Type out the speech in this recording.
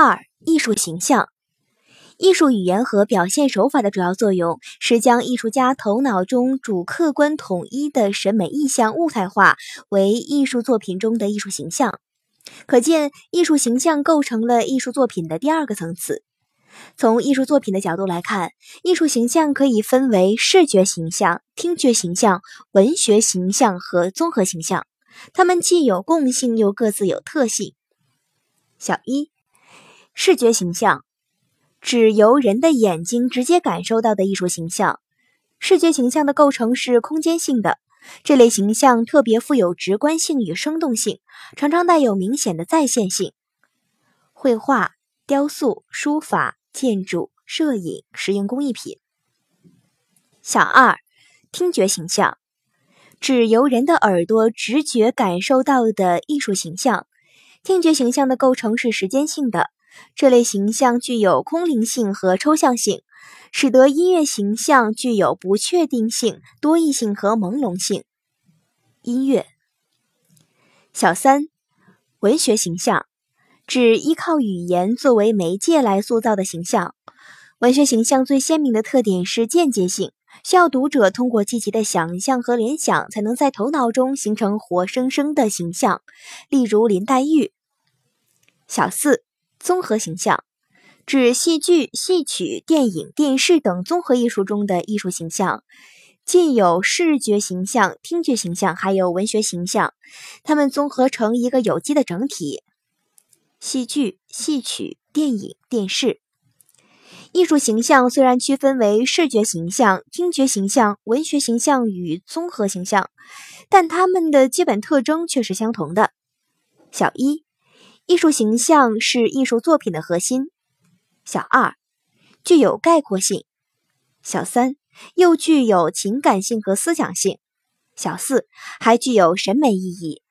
二、艺术形象。艺术语言和表现手法的主要作用是将艺术家头脑中主客观统一的审美意象物态化为艺术作品中的艺术形象。可见，艺术形象构成了艺术作品的第二个层次。从艺术作品的角度来看，艺术形象可以分为视觉形象、听觉形象、文学形象和综合形象。它们既有共性，又各自有特性。小一，视觉形象。指由人的眼睛直接感受到的艺术形象。视觉形象的构成是空间性的，这类形象特别富有直观性与生动性，常常带有明显的再现性。绘画、雕塑、书法、建筑、摄影、实用工艺品。小二，听觉形象，指由人的耳朵直觉感受到的艺术形象。听觉形象的构成是时间性的。这类形象具有空灵性和抽象性，使得音乐形象具有不确定性、多义性和朦胧性。音乐。小三，文学形象，指依靠语言作为媒介来塑造的形象。文学形象最鲜明的特点是间接性，需要读者通过积极的想象和联想，才能在头脑中形成活生生的形象。例如林黛玉。小四。综合形象指戏剧、戏曲、电影、电视等综合艺术中的艺术形象，既有视觉形象、听觉形象，还有文学形象，它们综合成一个有机的整体。戏剧、戏曲、电影、电视艺术形象虽然区分为视觉形象、听觉形象、文学形象与综合形象，但它们的基本特征却是相同的。小一。艺术形象是艺术作品的核心。小二，具有概括性。小三，又具有情感性和思想性。小四，还具有审美意义。